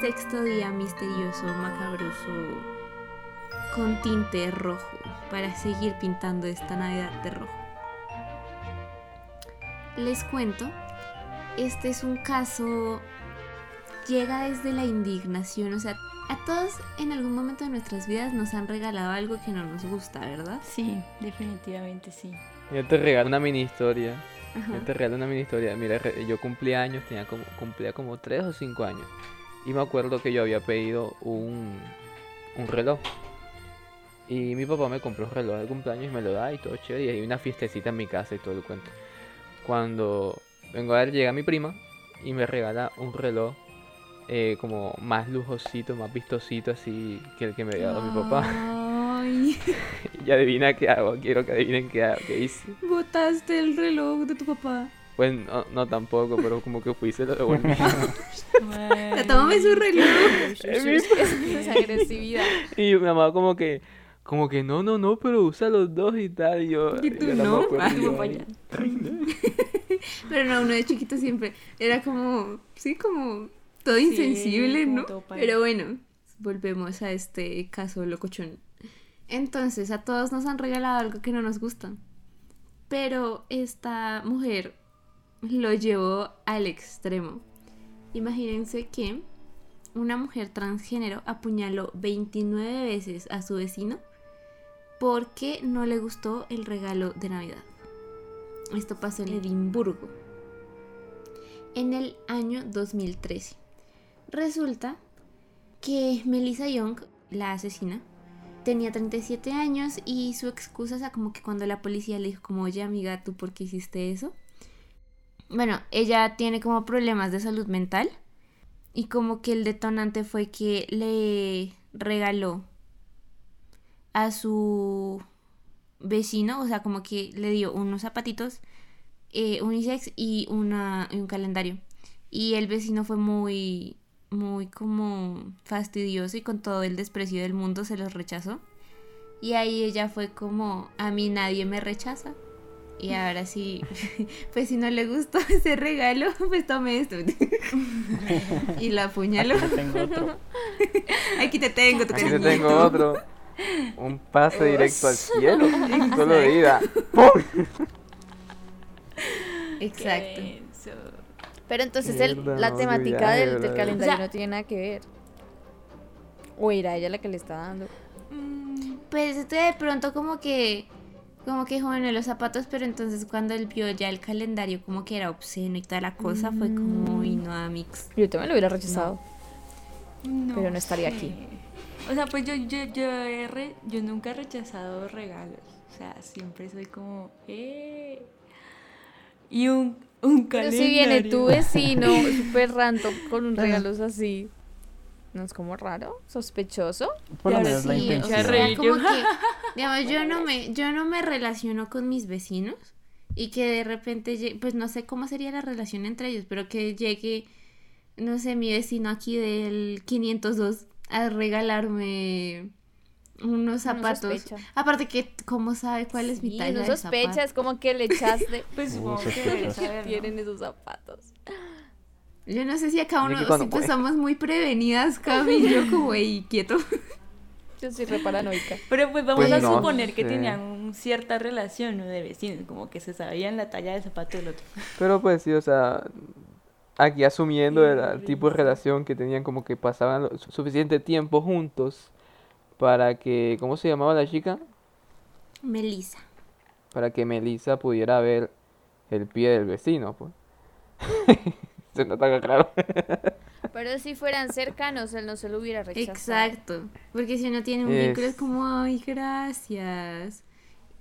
sexto día misterioso, macabroso, con tinte rojo, para seguir pintando esta Navidad de rojo. Les cuento, este es un caso, llega desde la indignación, o sea, a todos en algún momento de nuestras vidas nos han regalado algo que no nos gusta, ¿verdad? Sí, definitivamente sí. Yo te regalo una mini historia. Ajá. Yo te regalo una mini historia. Mira, yo cumplí años, tenía como, cumplía como 3 o 5 años. Y me acuerdo que yo había pedido un, un reloj. Y mi papá me compró un reloj de cumpleaños y me lo da y todo chévere. Y hay una fiestecita en mi casa y todo el cuento. Cuando vengo a ver, llega mi prima y me regala un reloj eh, como más lujosito, más vistosito así que el que me había dado mi papá. Ay, Y adivina qué hago, quiero que adivinen qué hago, qué hice. botaste el reloj de tu papá. Pues no, no tampoco, pero como que fui se lo devolví. Tómame su reloj. Esa agresividad. y mi mamá como que, como que no, no, no, pero usa los dos y tal. Y yo, Y tú, yo no. Ah, y yo, papá, "Ay, ya". ay, no". Pero no, uno de chiquito siempre era como, sí, como todo Sí, insensible, ¿no? Pero bueno, volvemos a este caso locochón. Entonces, a todos nos han regalado algo que no nos gusta. Pero esta mujer lo llevó al extremo. Imagínense que una mujer transgénero apuñaló 29 veces a su vecino porque no le gustó el regalo de Navidad. Esto pasó en Edimburgo en el año 2013. Resulta que Melissa Young, la asesina, tenía 37 años y su excusa, o sea, como que cuando la policía le dijo como, oye amiga, ¿tú por qué hiciste eso? Bueno, ella tiene como problemas de salud mental y como que el detonante fue que le regaló a su vecino, o sea, como que le dio unos zapatitos eh, unisex y, una, y un calendario. Y el vecino fue muy, muy como fastidioso y con todo el desprecio del mundo se los rechazó. Y ahí ella fue como, a mí nadie me rechaza. Y ahora sí, pues si no le gustó ese regalo, pues tome esto. y la apuñaló. Aquí tengo otro. Aquí te tengo, tu Aquí te tengo otro. Un pase directo al cielo. Solo de ida. ¡Pum! Exacto. Pero entonces el- la temática del, calendario O sea- no tiene nada que ver. O era ella la que le está dando. Mm, Pues este de pronto como que como que joven en los zapatos, pero entonces cuando él vio ya el calendario como que era obsceno y toda la cosa, fue como, uy, no, Amix. Yo también lo hubiera rechazado. no Pero no estaría aquí. O sea, pues yo, yo, yo, he re- yo nunca he rechazado regalos. O sea, siempre soy como, ¡eh! Y un, un Pero calendario. si viene tu vecino súper random con un regalos así. ¿No es como raro? ¿Sospechoso? Por lo menos la sí, intención. ya O sea, como yo. que, digamos, yo no me, yo no me relaciono con mis vecinos y que de repente, pues no sé cómo sería la relación entre ellos, pero que llegue, no sé, mi vecino aquí del 502 a regalarme unos zapatos. Aparte que, ¿cómo sabe cuál es mi Sí, talla no de sospecha, zapato? es como que le echaste. Pues Uh, supongo que saber, ¿no? Tienen esos zapatos. Yo no sé si acá uno, cuando si pues somos muy prevenidas, Cami, yo como, ey, quieto. Yo soy re paranoica. Pero pues vamos Pues a no suponer que sé. tenían un- cierta relación ¿no? de vecinos, como que se sabían la talla del zapato del otro. Pero pues sí, o sea, aquí asumiendo el, el tipo de relación que tenían, como que pasaban lo- suficiente tiempo juntos para que, ¿cómo se llamaba la chica? Melissa. Para que Melissa pudiera ver el pie del vecino, pues. Se nota claro. Pero si fueran cercanos, él no se lo hubiera rechazado. Exacto. Porque si uno tiene un Es- vínculo es como, ay, gracias.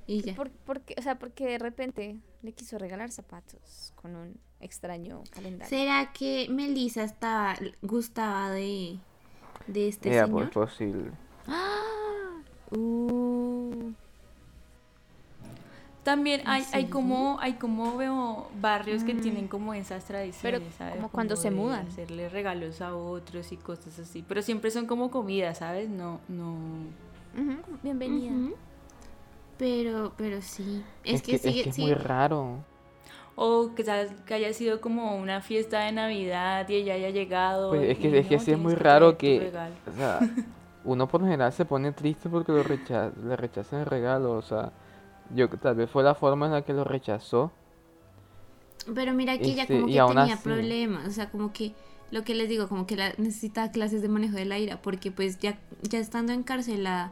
Y ya. ¿Por, por qué? O sea, porque de repente le quiso regalar zapatos con un extraño calendario. ¿Será que Melissa estaba, gustaba de, de este Era señor? pues posible. Uh, También hay, hay serio? como, hay como veo barrios que tienen como esas tradiciones, Pero ¿sabes? como cuando se mudan. Hacerle regalos a otros y cosas así. Pero siempre son como comida, ¿sabes? No, no. ujú, bienvenida. Ujú. Pero, pero sí. Es, que, es sigue, que es sigue- muy raro. O quizás que haya sido como una fiesta de Navidad y ella haya llegado. Pues es y que, es que no, sí es muy que raro que, o sea, uno por lo general se pone triste porque lo recha le rechazan el regalo, o sea, yo tal vez fue la forma en la que lo rechazó. Pero mira que ella Este, como y que tenía así- problemas, o sea, como que lo que les digo, como que la, necesitaba clases de manejo de la ira, porque pues ya, ya estando encarcelada,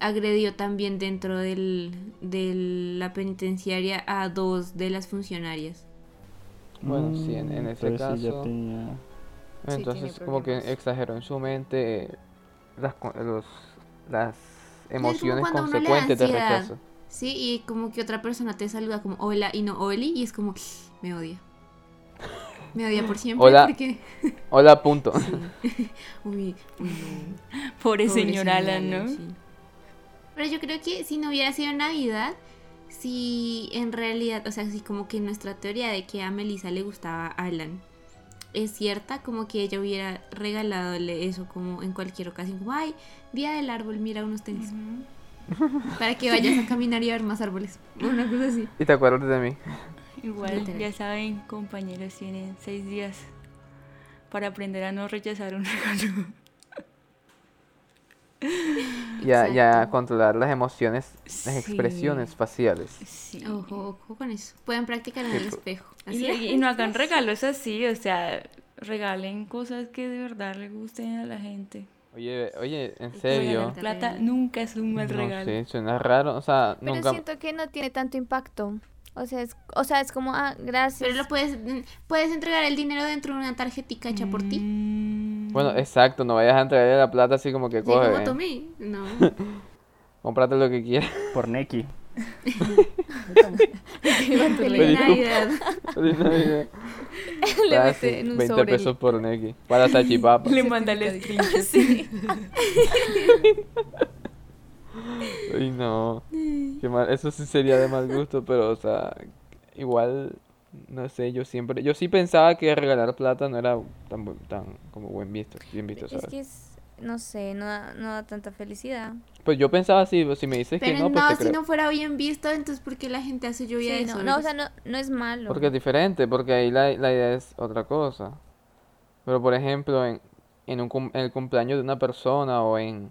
agredió también dentro del, de la penitenciaria a dos de las funcionarias. Bueno, sí, en, en Mm, ese entonces sí ya caso, tenía- entonces como que exageró en su mente las, los, las como emociones consecuentes de rechazo. Sí, y como que otra persona te saluda como hola y no Oli, y es como, me odia. Me odia por siempre Hola. porque... Hola, punto. Sí. Uy, uy, no. Pobre Pobre señor Alan, ¿no? sí. Pero yo creo que si no hubiera sido Navidad, si en realidad, o sea, si como que nuestra teoría de que a Melissa le gustaba Alan es cierta, como que ella hubiera regaladole eso como en cualquier ocasión, como, ay, día del árbol, mira unos tenis. para que vayas a caminar y a ver más árboles, una cosa así. Y te acuerdas de mí. Igual, ya saben, compañeros, tienen seis días para aprender a no rechazar un regalo. Ya, ya Exacto. controlar las emociones, las Sí. expresiones faciales. Sí. Ojo, ojo con eso. Pueden practicar en Sí, el espejo. Y, Así. y no hagan regalos así, o sea, regalen cosas que de verdad le gusten a la gente. Oye, oye, en serio. Plata nunca es un mal No regalo. sé, suena raro, o sea, Pero nunca... siento que no tiene tanto impacto. O sea, es, o sea, es como, ah, gracias. Pero lo puedes, puedes entregar el dinero dentro de una tarjetita hecha por ti. Mm, Bueno, exacto, no vayas a entregarle la plata así como que Sí, coge, como ven, tomé. No. cómprate lo que quieras. Por Neki. Feliz Navidad. Feliz Navidad. Le Ah, sí, en un 20 sobre el- pesos por Neki. Para Sachipapa. Le manda el screenshot. Sí. Ay, no. Qué mal. Eso sí sería de mal gusto, pero, o sea, igual, no sé, yo siempre, yo sí pensaba que regalar plata no era tan, tan como buen visto, bien visto, Es ¿sabes? que es, no sé, no da, no da tanta felicidad. Pues yo pensaba así, pues, si me dices que Pero no, no, pues te si creo. no fuera bien visto, entonces ¿por qué la gente hace lluvia Sí, de no, no, o sea, no, no es malo. Porque es diferente, porque ahí la, la idea es otra cosa. Pero por ejemplo, en, en, un, cum- en el cumpleaños de una persona o en,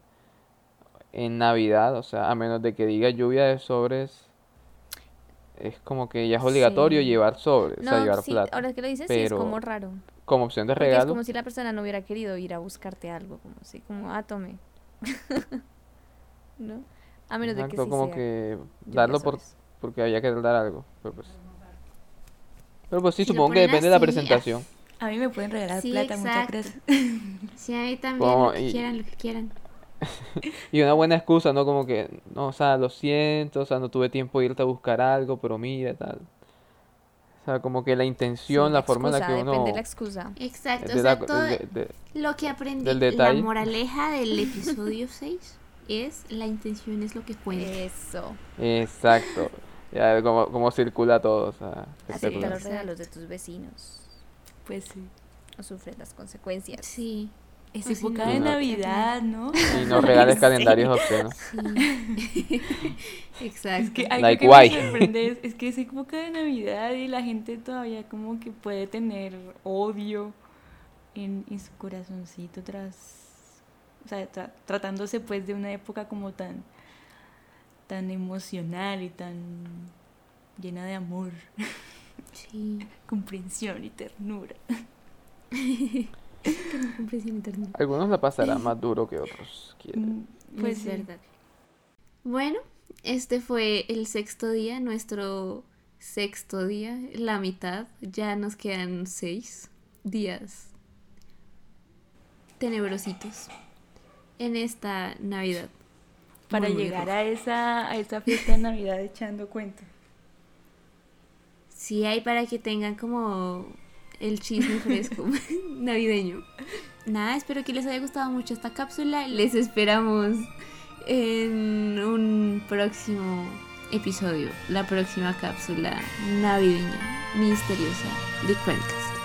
en Navidad, o sea, a menos de que diga lluvia de sobres, es como que ya es obligatorio Sí. llevar sobres, o sea, No, llevar sí, plata. ahora que lo dices, sí es Pero como raro. Como opción de Porque es regalo, como si la persona no hubiera querido ir a buscarte algo, como así, como, ah, tome. ¿No? A menos de que exacto, sí como sea que darlo por, porque había que dar algo. Pero pues, pero pues sí, Si supongo que depende de la así, presentación. A mí me pueden regalar Sí, plata, muchas exacto. gracias. Sí, a mí también, Como lo que y- quieran, lo que quieran. Y una buena excusa, ¿no? Como que, no, o sea, lo siento, o sea, no tuve tiempo de irte a buscar algo, pero mira, tal. O sea, como que la intención, Sí, la forma en la excusa, que uno... Depende de la excusa. Exacto, de o la- sea, todo de- de- lo que aprendí, del la moraleja del episodio 6 es la intención es lo que cuenta. Eso. Exacto. Ya, como, como circula todo, o sea, Acepta espectacular. los regalos de tus vecinos. Pues sí. O sufres las consecuencias. Sí, Es si época de no. Navidad, ¿no? Y no regales calendarios obscenos. sí. Exacto. Es que algo Like que why? me sorprende es, es que es época de Navidad y la gente todavía como que puede tener odio en, en su corazoncito tras, sea, tra- tratándose pues de una época como tan, tan emocional y tan llena de amor, Sí. comprensión y ternura. Comprensión. Algunos la pasarán más duro que otros. quieren. Mm, Pues es sí. verdad. Bueno, este fue el sexto día, nuestro sexto día, la mitad. Ya nos quedan seis días tenebrositos en esta Navidad. Para Muy, llegar a esa, a esa fiesta de Navidad echando cuenta. Sí, hay para que tengan como el chisme fresco navideño. Nada, espero que les haya gustado mucho esta cápsula. Les esperamos en un próximo episodio, la próxima cápsula navideña misteriosa de Cuencast.